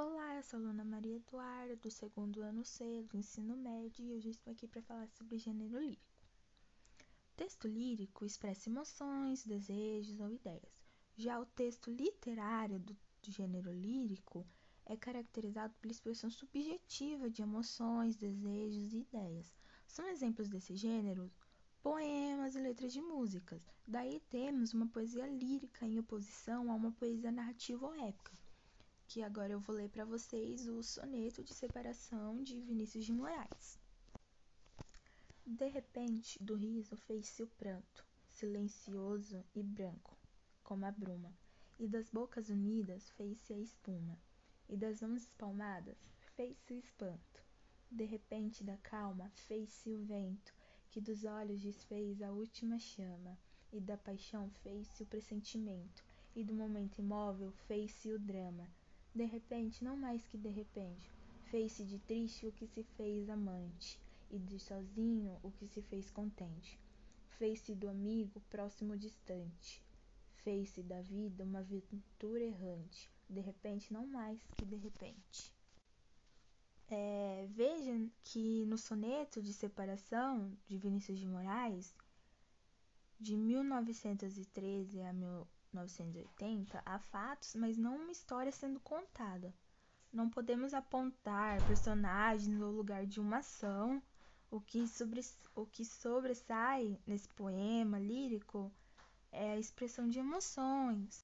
Olá, eu sou a aluna Maria Eduarda, do segundo ano C do ensino médio, e hoje estou aqui para falar sobre gênero lírico. O texto lírico expressa emoções, desejos ou ideias. Já o texto literário do, do gênero lírico é caracterizado pela expressão subjetiva de emoções, desejos e ideias. São exemplos desse gênero poemas e letras de músicas. Daí temos uma poesia lírica em oposição a uma poesia narrativa ou épica que agora eu vou ler para vocês o soneto de separação de Vinícius de Moraes. De repente, do riso fez-se o pranto, silencioso e branco, como a bruma, e das bocas unidas fez-se a espuma, e das mãos espalmadas fez-se o espanto. De repente, da calma fez-se o vento, que dos olhos desfez a última chama, e da paixão fez-se o pressentimento, e do momento imóvel fez-se o drama, de repente, não mais que de repente, fez-se de triste o que se fez amante, e de sozinho o que se fez contente. Fez-se do amigo próximo distante, fez-se da vida uma aventura errante, de repente, não mais que de repente. É, vejam que no soneto de separação de Vinícius de Moraes, de 1913 a 1980, há fatos, mas não uma história sendo contada. Não podemos apontar personagens no lugar de uma ação. O que, sobre, o que sobressai nesse poema lírico é a expressão de emoções,